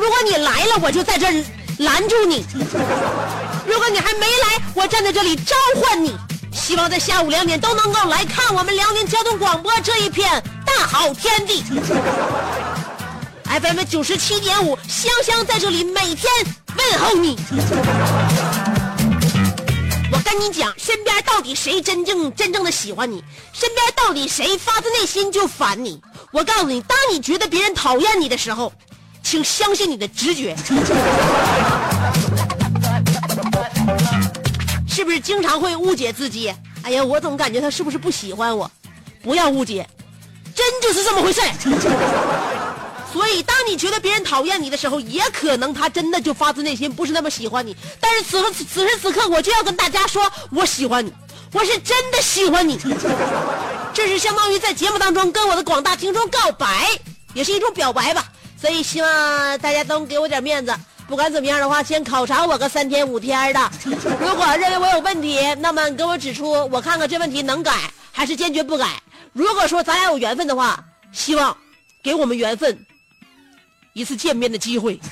如果你来了，我就在这儿拦住你；如果你还没来，我站在这里召唤你。希望在下午两点都能够来看我们辽宁交通广播这一片大好天地。FM 九十七点五，香香在这里每天问候你。我跟你讲，身边到底谁真正真正的喜欢你？身边到底谁发自内心就烦你？我告诉你，当你觉得别人讨厌你的时候，请相信你的直觉。是不是经常会误解自己？哎呀，我总感觉他是不是不喜欢我？不要误解，真就是这么回事。所以，当你觉得别人讨厌你的时候，也可能他真的就发自内心不是那么喜欢你。但是此刻此时此刻，我就要跟大家说，我喜欢你，我是真的喜欢你。这是相当于在节目当中跟我的广大听众告白，也是一种表白吧。所以希望大家都给我点面子。不管怎么样的话，先考察我个三天五天的。如果认为我有问题，那么你给我指出，我看看这问题能改还是坚决不改。如果说咱俩有缘分的话，希望给我们缘分一次见面的机会。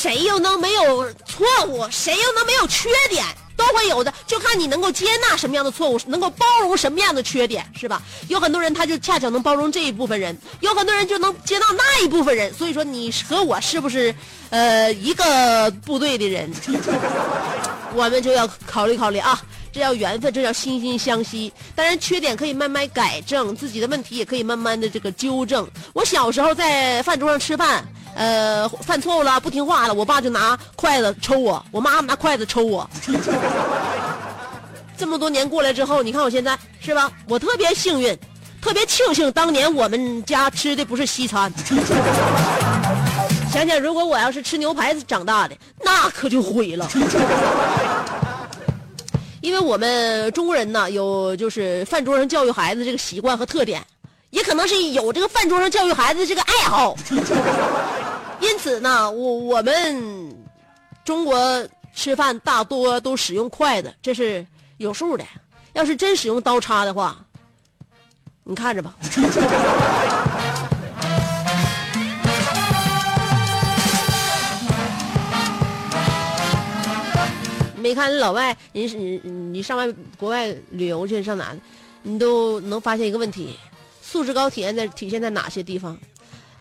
谁又能没有错误？谁又能没有缺点？都会有的，就看你能够接纳什么样的错误，能够包容什么样的缺点，是吧？有很多人他就恰巧能包容这一部分人，有很多人就能接纳那一部分人。所以说，你和我是不是呃一个部队的人？我们就要考虑考虑啊，这叫缘分，这叫惺惺相惜。当然，缺点可以慢慢改正，自己的问题也可以慢慢的这个纠正。我小时候在饭桌上吃饭，呃，犯错误了，不听话了，我爸就拿筷子抽我，我妈拿筷子抽我。这么多年过来之后，你看我现在是吧？我特别幸运，特别庆幸当年我们家吃的不是西餐。想想，如果我要是吃牛排长大的，那可就毁了。因为我们中国人呢，有就是饭桌上教育孩子这个习惯和特点，也可能是有这个饭桌上教育孩子这个爱好。因此呢，我我们中国吃饭大多都使用筷子，这是有数的。要是真使用刀叉的话，你看着吧。没看老外，人你你上外国外旅游去上哪，你都能发现一个问题：素质高体现在体现在哪些地方？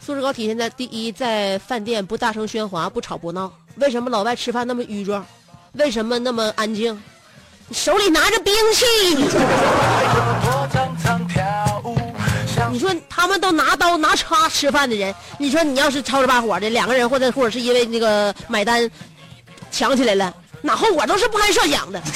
素质高体现在第一，在饭店不大声喧哗，不吵不闹。为什么老外吃饭那么淤庄？为什么那么安静？手里拿着兵器，你说他们都拿刀拿叉吃饭的人，你说你要是吵着把火的两个人，或者或者是因为那个买单抢起来了，那后果都是不堪设想的。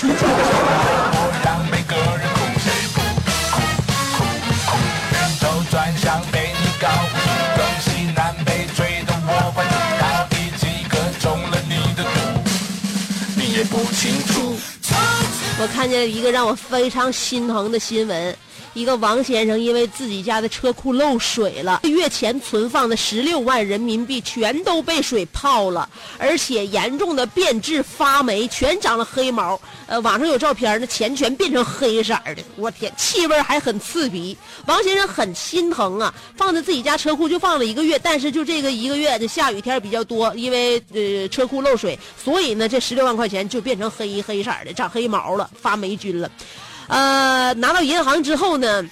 不清楚。我看见一个让我非常心疼的新闻，一个王先生因为自己家的车库漏水了，月前存放的十六万人民币全都被水泡了，而且严重的变质发霉，全长了黑毛。呃，网上有照片，那钱全变成黑色的，我天，气味还很刺鼻。王先生很心疼啊，放在自己家车库就放了一个月，但是就这个一个月，这下雨天比较多，因为呃车库漏水，所以呢这十六万块钱就变成黑黑色的，长黑毛了，发霉菌了。呃，拿到银行之后呢，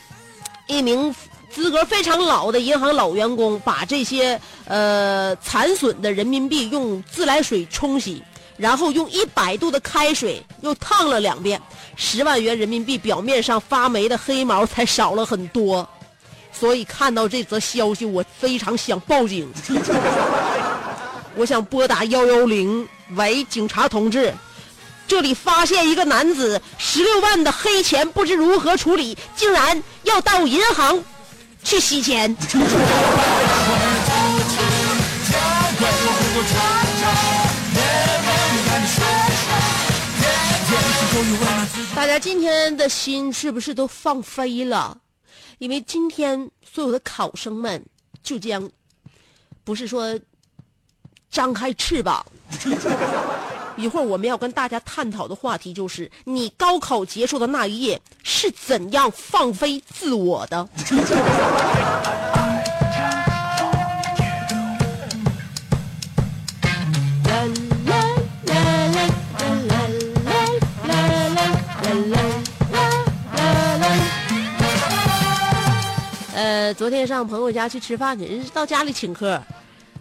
一名资格非常老的银行老员工把这些呃残损的人民币用自来水冲洗，然后用一百度的开水又烫了两遍，十万元人民币表面上发霉的黑毛才少了很多。所以看到这则消息，我非常想报警，我想拨打幺幺零，喂，警察同志。这里发现一个男子十六万的黑钱不知如何处理，竟然要到银行去洗钱。大家今天的心是不是都放飞了？因为今天所有的考生们就将不是说张开翅膀。一会儿我们要跟大家探讨的话题就是：你高考结束的那一夜是怎样放飞自我的？呃，昨天上朋友家去吃饭去，人是到家里请客，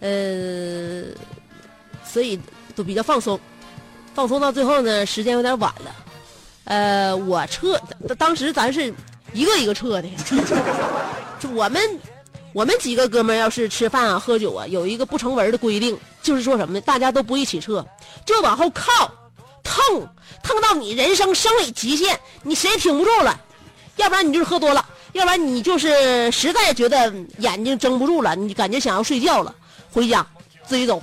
呃，所以都比较放松。放松到最后呢，时间有点晚了。呃，我撤，当时咱是一个一个撤的。就我们，我们几个哥们儿要是吃饭啊、喝酒啊，有一个不成文的规定，就是说什么呢？大家都不一起撤，就往后靠，蹭，蹭到你人生生理极限，你谁也挺不住了。要不然你就是喝多了，要不然你就是实在觉得眼睛睁不住了，你感觉想要睡觉了，回家自己走。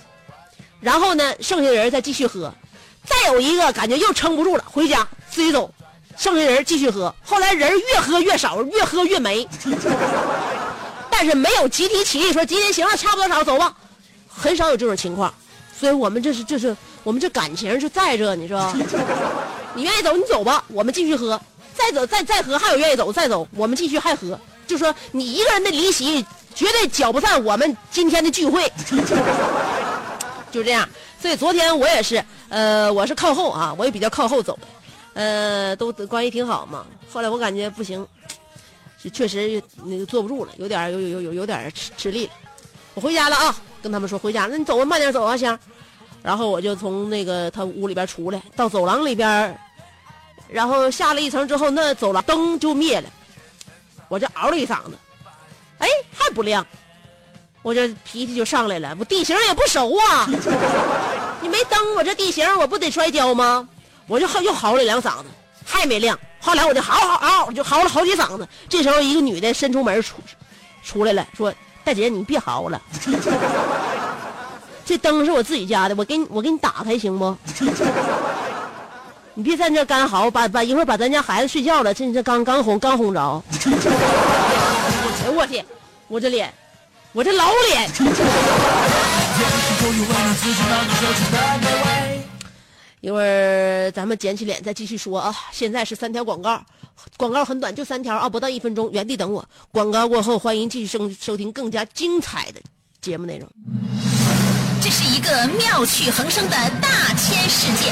然后呢，剩下的人再继续喝。再有一个感觉又撑不住了，回家自己走，剩下人继续喝。后来人越喝越少，越喝越没，但是没有集体起立说今天行了，差不多少走吧，很少有这种情况。所以我们这是这是我们这感情是在这，你说，你愿意走你走吧，我们继续喝，再走再再喝，还有愿意走再走，我们继续还喝。就说你一个人的离席绝对搅不散我们今天的聚会，就这样。所以昨天我也是，呃，我是靠后啊，我也比较靠后走的，呃，都关系挺好嘛。后来我感觉不行，确实那个坐不住了，有点有有有有有点吃吃力。我回家了啊，跟他们说回家，那你走啊，慢点走啊，香。然后我就从那个他屋里边出来，到走廊里边，然后下了一层之后，那走廊灯就灭了，我这嗷了一嗓子，哎，还不亮。我这脾气就上来了，我地形也不熟啊，你没灯，我这地形我不得摔跤吗？我就又嚎了两嗓子，还没亮。后来我就嚎嚎嚎，就嚎了好几嗓子。这时候一个女的伸出门出出来了，说：“大姐，你别嚎了，这灯是我自己家的，我给你我给你打开行不？你别在这干嚎，把把一会儿把咱家孩子睡觉了，这这刚刚哄刚哄着。哎 呦我天，我这脸。”我这老脸，一会儿咱们捡起脸再继续说啊！现在是三条广告，广告很短，就三条啊，不到一分钟，原地等我。广告过后，欢迎继续收收听更加精彩的节目内容。这是一个妙趣横生的大千世界。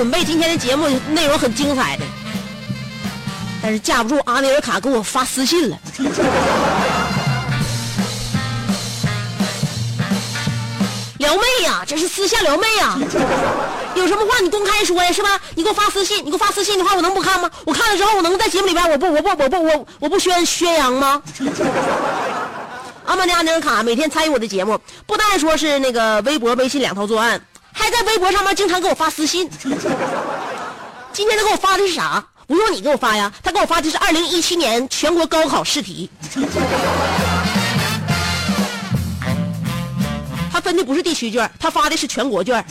准备今天的节目内容很精彩的，但是架不住阿内尔卡给我发私信了。撩妹呀，这是私下撩妹呀！有什么话你公开说呀，是吧？你给我发私信，你给我发私信的话，我能不看吗？我看了之后，我能在节目里边，我不，我不，我不，我我不宣宣扬吗？阿曼尼阿尼尔卡每天参与我的节目，不但说是那个微博、微信两头作案，还在微博上面经常给我发私信。今天他给我发的是啥？不用你给我发呀，他给我发的是二零一七年全国高考试题。他分的不是地区卷，他发的是全国卷，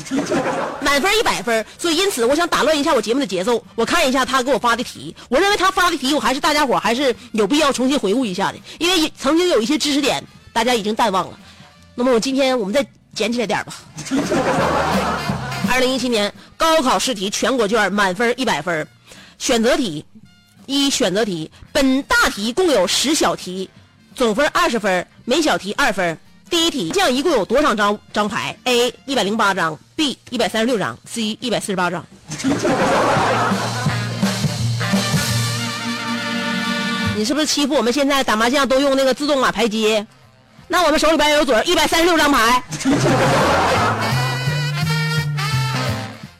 满分一百分。所以因此，我想打乱一下我节目的节奏，我看一下他给我发的题。我认为他发的题，我还是大家伙还是有必要重新回顾一下的，因为曾经有一些知识点大家已经淡忘了。那么我今天我们再捡起来点吧。二零一七年高考试题全国卷满分一百分，选择题一选择题，本大题共有十小题，总分二十分，每小题二分。第一题，这样一共有多少张张牌？A 一百零八张，B 一百三十六张，C 一百四十八张。你是不是欺负我们现在打麻将都用那个自动码牌机？那我们手里边有左一百三十六张牌。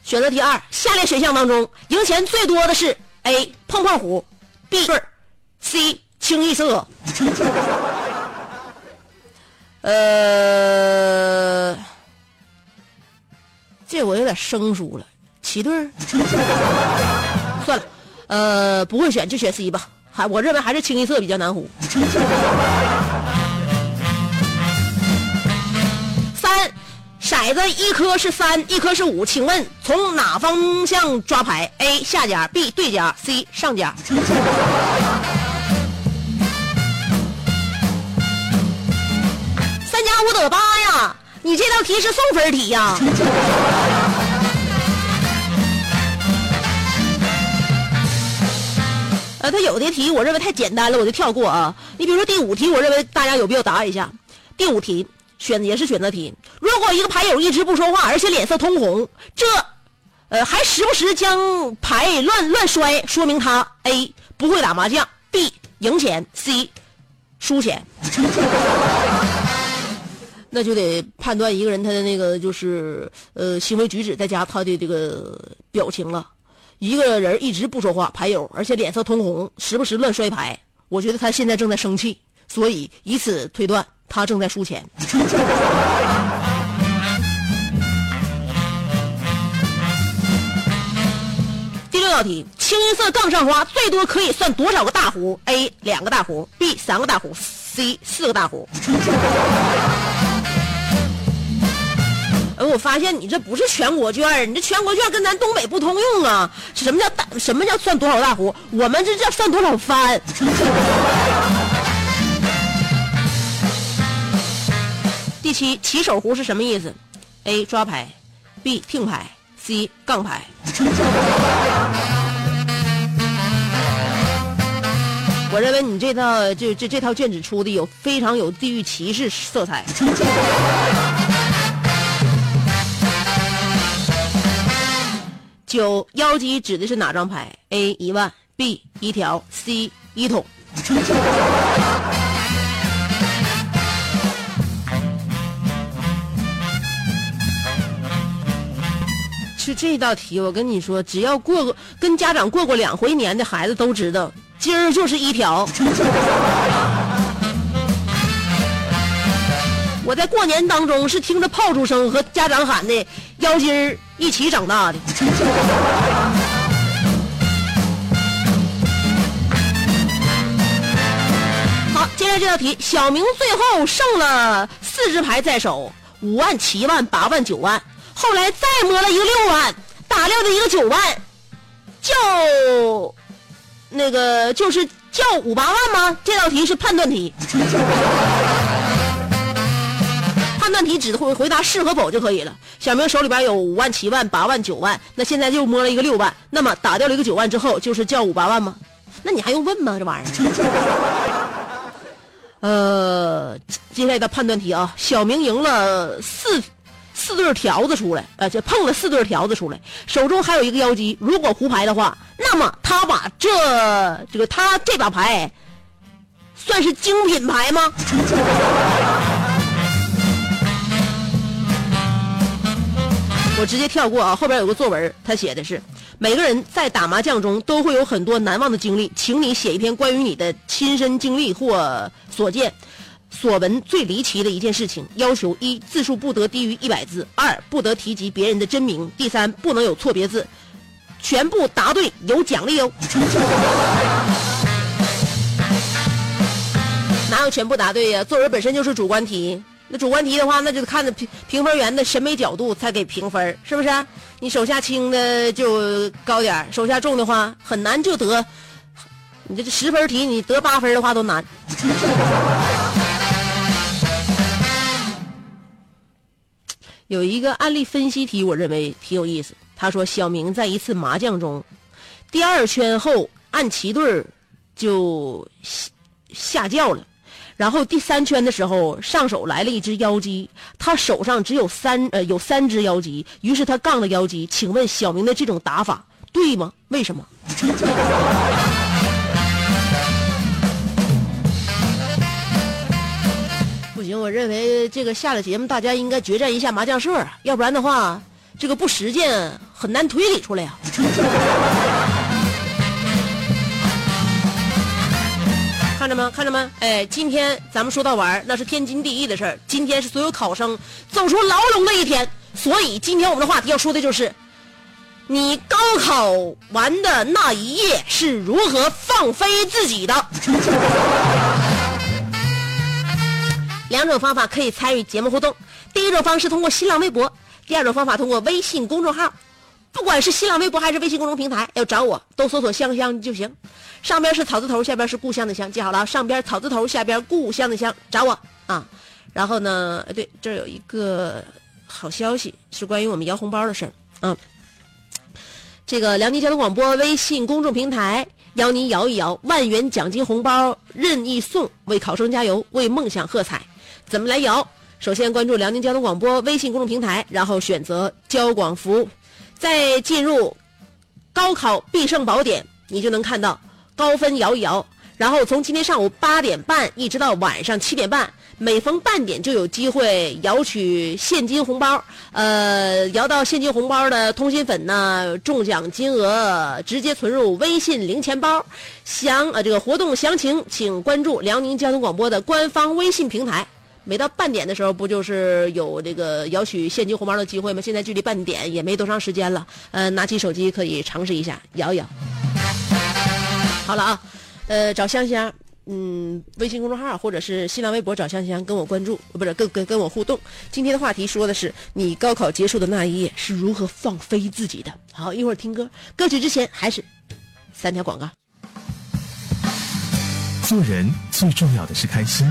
选择题二，下列选项当中，赢钱最多的是 A 碰碰虎，B 对 C 清一色。呃，这我有点生疏了，七对儿，算了，呃，不会选就选 C 吧，还我认为还是清一色比较难糊。骰子一颗是三，一颗是五，请问从哪方向抓牌？A 下家，B 对家，C 上家。三加五得八呀！你这道题是送分题呀。呃，他有的题我认为太简单了，我就跳过啊。你比如说第五题，我认为大家有必要答一下。第五题选也是选择题，如果一个牌友一直不说话，而且脸色通红，这，呃，还时不时将牌乱乱摔，说明他 A 不会打麻将，B 赢钱，C 输钱。那就得判断一个人他的那个就是呃行为举止，再加他的这个表情了。一个人一直不说话，牌友，而且脸色通红，时不时乱摔牌，我觉得他现在正在生气，所以以此推断他正在输钱。第六道题，清一色杠上花最多可以算多少个大胡？A 两个大胡，B 三个大胡，C 四个大胡。哎，我发现你这不是全国卷，你这全国卷跟咱东北不通用啊！什么叫大？什么叫算多少大胡？我们这叫算多少番。第七，起手胡是什么意思？A 抓牌，B 听牌，C 杠牌。我认为你这套就这这套卷子出的有非常有地域歧视色彩。九妖姬指的是哪张牌？A 一万，B 一条，C 一桶。就这道题，我跟你说，只要过过跟家长过过两回年的孩子都知道，今儿就是一条。我在过年当中是听着炮竹声和家长喊的妖精儿一起长大的。好，接着这道题，小明最后剩了四只牌在手，五万、七万、八万、九万，后来再摸了一个六万，打掉的一个九万，叫那个就是叫五八万吗？这道题是判断题。判断题只会回答是和否就可以了。小明手里边有五万、七万、八万、九万，那现在就摸了一个六万，那么打掉了一个九万之后，就是叫五八万吗？那你还用问吗？这玩意儿？呃，接下来的判断题啊，小明赢了四四对条子出来，呃，就碰了四对条子出来，手中还有一个妖姬。如果胡牌的话，那么他把这这个他这把牌算是精品牌吗？我直接跳过啊，后边有个作文，他写的是：每个人在打麻将中都会有很多难忘的经历，请你写一篇关于你的亲身经历或所见、所闻最离奇的一件事情。要求一字数不得低于一百字，二不得提及别人的真名，第三不能有错别字。全部答对有奖励哦。哪有全部答对呀？作文本身就是主观题，那主观题的话，那就看着评评分员的审美角度才给评分，是不是？你手下轻的就高点手下重的话很难就得。你这十分题，你得八分的话都难。有一个案例分析题，我认为挺有意思。他说，小明在一次麻将中，第二圈后按齐对儿就下下轿了，然后第三圈的时候上手来了一只妖姬，他手上只有三呃有三只妖姬，于是他杠了妖姬。请问小明的这种打法对吗？为什么？不行，我认为这个下了节目，大家应该决战一下麻将社啊，要不然的话，这个不实践很难推理出来呀、看着吗？看着吗？哎，今天咱们说到玩那是天经地义的事儿。今天是所有考生走出牢笼的一天，所以今天我们的话题要说的就是，你高考完的那一夜是如何放飞自己的。两种方法可以参与节目互动。第一种方式通过新浪微博，第二种方法通过微信公众号。不管是新浪微博还是微信公众平台，要找我都搜索“香香”就行。上边是草字头，下边是故乡的乡，记好了，上边草字头，下边故乡的乡，找我啊。然后呢，对，这有一个好消息，是关于我们摇红包的事儿啊。这个辽宁交通广播微信公众平台邀您摇一摇，万元奖金红包任意送，为考生加油，为梦想喝彩。怎么来摇？首先关注辽宁交通广播微信公众平台，然后选择交广服务，再进入高考必胜宝典，你就能看到高分摇一摇。然后从今天上午八点半一直到晚上七点半，每逢半点就有机会摇取现金红包。呃，摇到现金红包的通信粉呢，中奖金额直接存入微信零钱包。详呃这个活动详情，请关注辽宁交通广播的官方微信平台。每到半点的时候，不就是有这个摇取现金红包的机会吗？现在距离半点也没多长时间了，呃，拿起手机可以尝试一下摇一摇。好了啊，呃，找香香，嗯，微信公众号或者是新浪微博找香香，跟我关注，不是跟跟跟我互动。今天的话题说的是你高考结束的那一夜是如何放飞自己的。好，一会儿听歌，歌曲之前还是三条广告。做人最重要的是开心，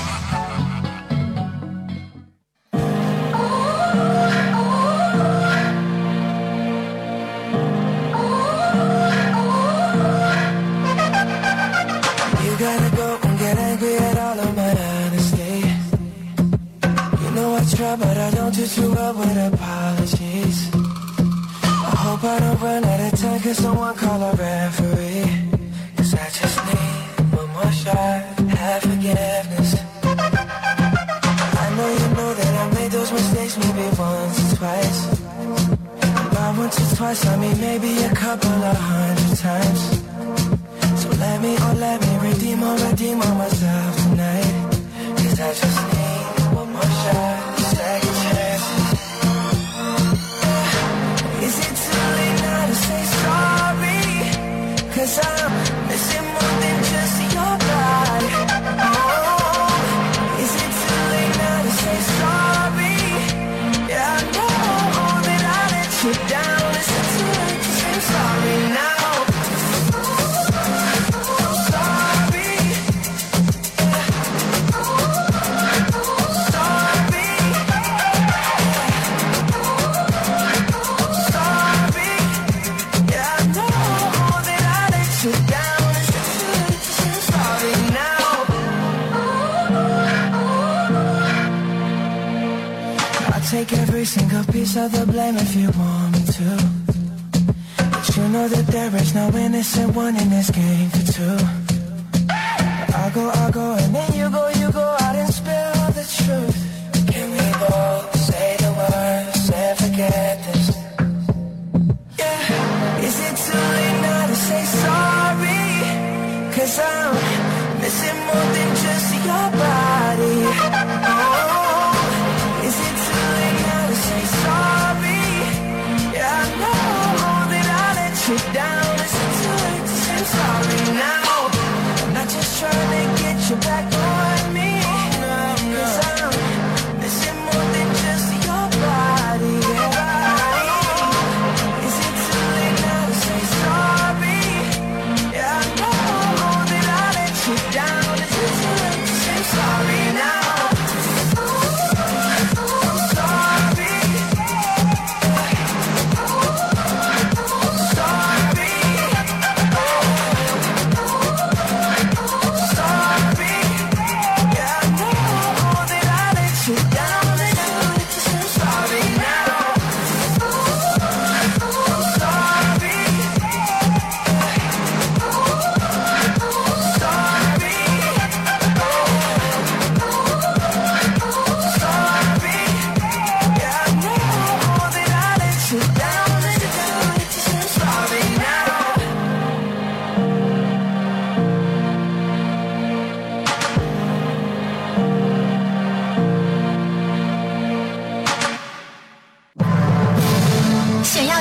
you up with a single the blame if you want me to. But you know that there is no innocent one in this game for two. I go, I go, and then you go, you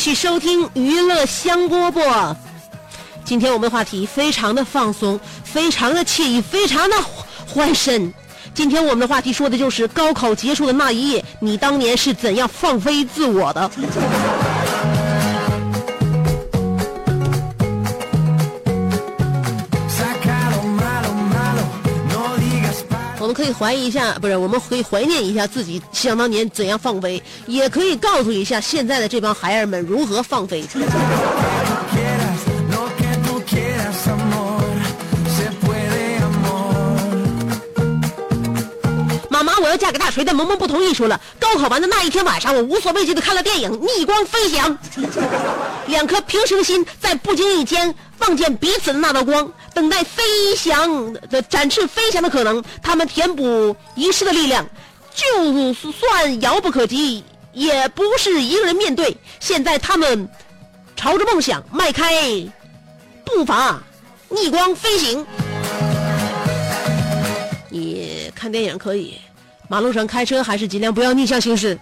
续收听娱乐香饽饽。今天我们的话题非常的放松，非常的惬意，非常的欢声。今天我们的话题说的就是高考结束的那一夜，你当年是怎样放飞自我的？可以怀疑一下，不是，我们可以怀念一下自己想当年怎样放飞，也可以告诉一下现在的这帮孩儿们如何放飞。妈妈，我要嫁给大锤但萌萌不同意，说了，高考完的那一天晚上，我无所畏惧的看了电影《逆光飞翔》，两颗平时的心在不经意间望见彼此的那道光，等待飞翔的展翅飞翔的可能，他们填补遗失的力量，就算遥不可及，也不是一个人面对。现在他们朝着梦想迈开步伐，逆光飞行。你看电影可以，马路上开车还是尽量不要逆向行驶。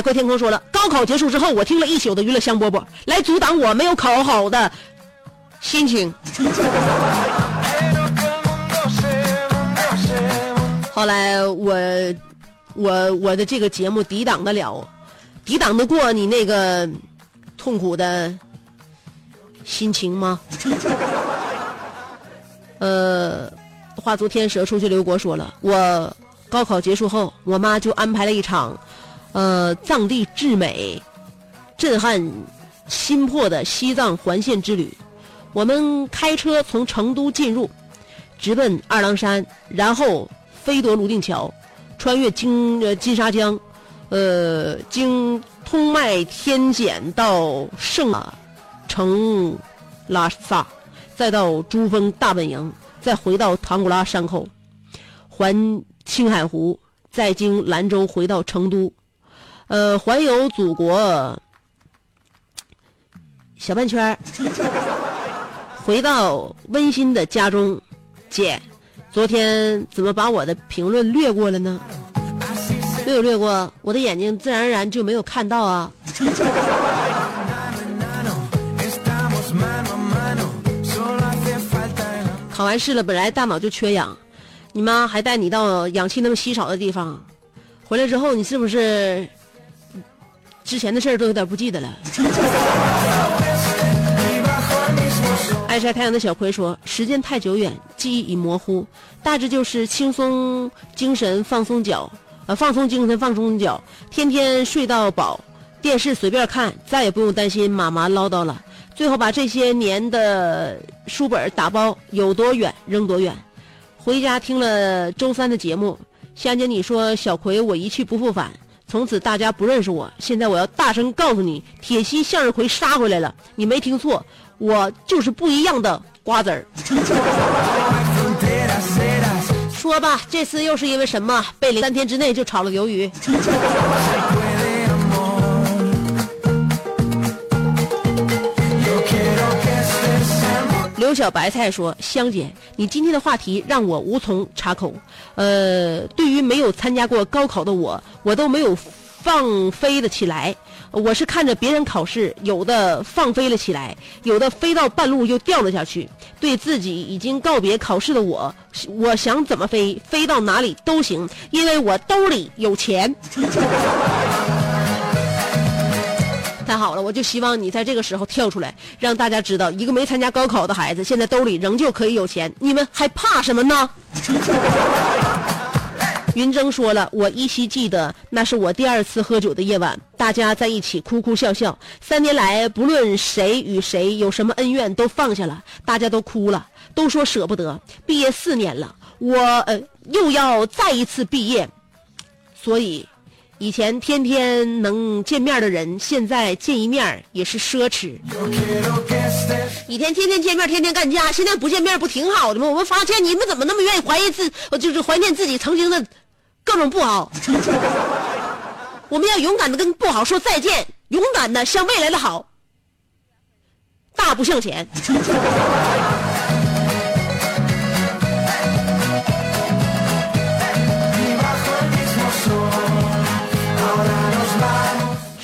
海阔天空说了，高考结束之后，我听了一宿的娱乐香饽饽，来阻挡我没有考好的心情。后来我我我的这个节目抵挡得了抵挡得过你那个痛苦的心情吗？呃，话昨天蛇出去，刘国说了，我高考结束后，我妈就安排了一场，呃，藏地至美、震撼心魄的西藏环线之旅。我们开车从成都进入，直奔二郎山，然后飞夺泸定桥，穿越金呃金沙江，呃，经通麦天险到圣城拉萨，再到珠峰大本营，再回到唐古拉山口，环青海湖，再经兰州回到成都，呃，环游祖国小半圈儿回到温馨的家中。姐，昨天怎么把我的评论略过了呢？没有略过，我的眼睛自然而然就没有看到啊。考完试了，本来大脑就缺氧，你妈还带你到氧气那么稀少的地方，回来之后你是不是之前的事儿都有点不记得了？爱晒太阳的小葵说：“时间太久远，记忆已模糊，大致就是轻松精神，放松脚，呃，放松精神，放松脚，天天睡到饱，电视随便看，再也不用担心妈妈唠叨了。最后把这些年的书本打包，有多远扔多远。回家听了周三的节目，香姐你说小葵我一去不复返，从此大家不认识我。现在我要大声告诉你，铁西向日葵杀回来了，你没听错。”我就是不一样的瓜子儿。说吧，这次又是因为什么被零三天之内就炒了鱿鱼？小白菜说：“香姐，你今天的话题让我无从插口。呃，对于没有参加过高考的我，我都没有放飞的起来。我是看着别人考试，有的放飞了起来，有的飞到半路又掉了下去。对自己已经告别考试的我，我想怎么飞，飞到哪里都行，因为我兜里有钱。太好了，我就希望你在这个时候跳出来，让大家知道，一个没参加高考的孩子，现在兜里仍旧可以有钱，你们还怕什么呢？云峥说了，我依稀记得那是我第二次喝酒的夜晚，大家在一起哭哭笑笑。三年来，不论谁与谁有什么恩怨，都放下了，大家都哭了，都说舍不得。毕业四年了，我呃又要再一次毕业，所以以前天天能见面的人，现在见一面也是奢侈。以前天天见面，天天干架，现在不见面不挺好的吗？我们发现你们怎么那么愿意怀疑自，就是怀念自己曾经的各种不好。我们要勇敢的跟不好说再见，勇敢的向未来的好大步向前。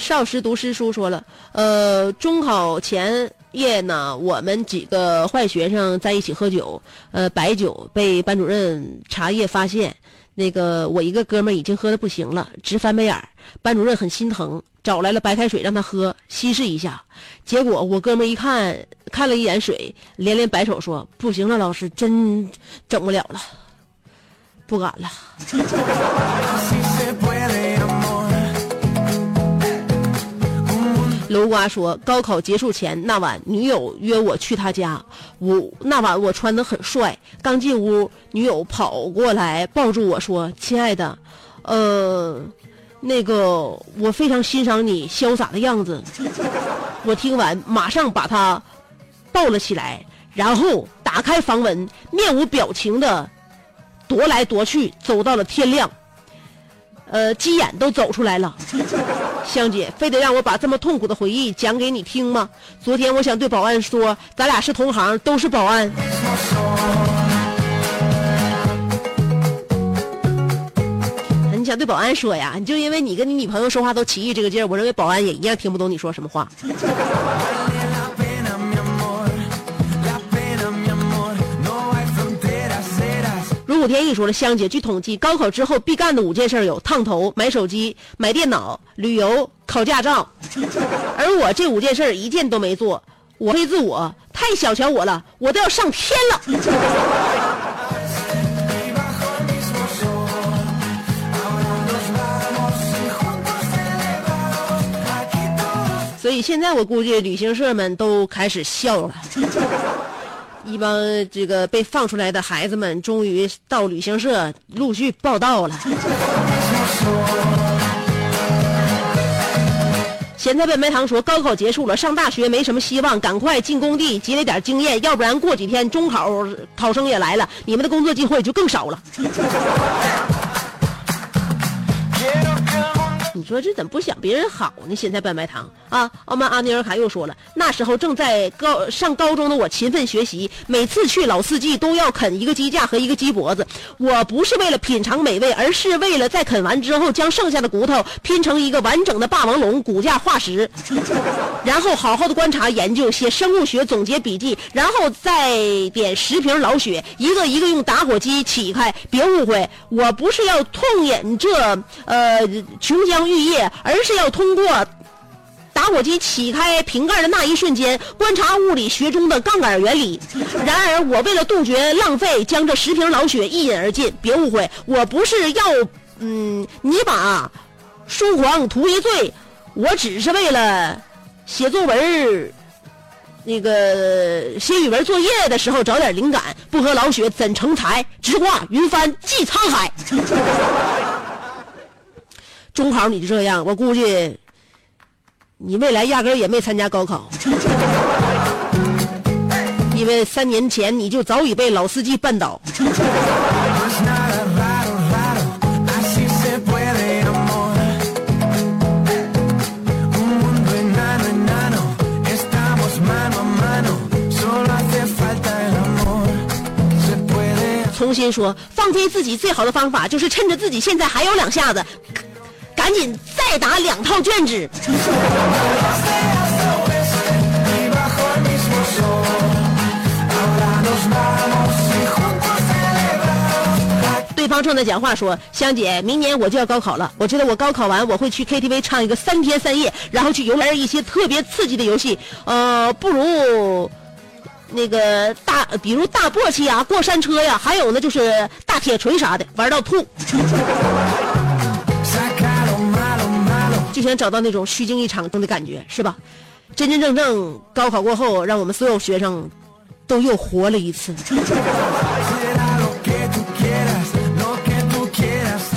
少时读诗书说了，呃，中考前夜呢，我们几个坏学生在一起喝酒，呃，白酒被班主任查夜发现，那个我一个哥们儿已经喝的不行了，直翻白眼儿，班主任很心疼，找来了白开水让他喝稀释一下，结果我哥们儿一看，看了一眼水，连连摆手说不行了，老师真整不了了，不敢了。楼瓜说，高考结束前那晚，女友约我去她家。我那晚我穿的很帅，刚进屋，女友跑过来抱住我说：“亲爱的，呃，那个我非常欣赏你潇洒的样子。”我听完，马上把她抱了起来，然后打开房门，面无表情的踱来踱去，走到了天亮。呃，鸡眼都走出来了。香姐，非得让我把这么痛苦的回忆讲给你听吗？昨天我想对保安说，咱俩是同行，都是保安。你想对保安说呀？你就因为你跟你女朋友说话都奇异这个劲儿，我认为保安也一样听不懂你说什么话。古天意说了，香姐，据统计，高考之后必干的五件事有：烫头、买手机、买电脑、旅游、考驾照。而我这五件事一件都没做，我黑自我，太小瞧我了，我都要上天了。所以现在我估计旅行社们都开始笑了。一帮这个被放出来的孩子们，终于到旅行社陆续报到了。咸菜笨白糖说：“高考结束了，上大学没什么希望，赶快进工地积累点经验，要不然过几天中考考生也来了，你们的工作机会就更少了。”说这怎么不想别人好呢？咸菜拌白糖啊！奥曼阿尼尔卡又说了，那时候正在高上高中的我勤奋学习，每次去老四季都要啃一个鸡架和一个鸡脖子。我不是为了品尝美味，而是为了在啃完之后将剩下的骨头拼成一个完整的霸王龙骨架化石，然后好好的观察研究，写生物学总结笔记，然后再点十瓶老血，一个一个用打火机起开。别误会，我不是要痛饮这呃琼浆玉液，而是要通过打火机起开瓶盖的那一瞬间，观察物理学中的杠杆原理。然而，我为了杜绝浪费，将这十瓶老雪一饮而尽。别误会，我不是要嗯你把书狂图一醉，我只是为了写作文那个写语文作业的时候找点灵感。不喝老雪怎成才？直挂云帆济沧海。中考你就这样我估计你未来压根儿也没参加高考。因为三年前你就早已被老司机绊倒。重新说放飞自己最好的方法就是趁着自己现在还有两下子赶紧再打两套卷子。对方正在讲话说：“香姐，明年我就要高考了，我觉得我高考完我会去 KTV 唱一个三天三夜，然后去游玩一些特别刺激的游戏，呃，不如那个大，比如大簸箕呀、过山车呀，还有呢就是大铁锤啥的，玩到吐，就想找到那种虚惊一场中的感觉，是吧？真真正正高考过后，让我们所有学生都又活了一次。”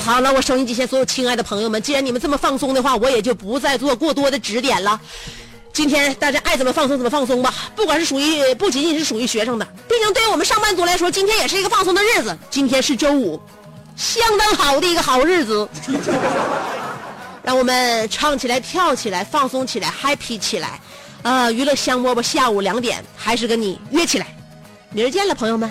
好了，我收音机前所有亲爱的朋友们，既然你们这么放松的话，我也就不再做过多的指点了。今天大家爱怎么放松怎么放松吧，不管是属于不仅仅是属于学生的，毕竟对于我们上班族来说，今天也是一个放松的日子。今天是周五，相当好的一个好日子，让我们唱起来、跳起来、放松起来、happy 起来。呃、娱乐香饽饽下午两点还是跟你约起来，明儿见了，朋友们。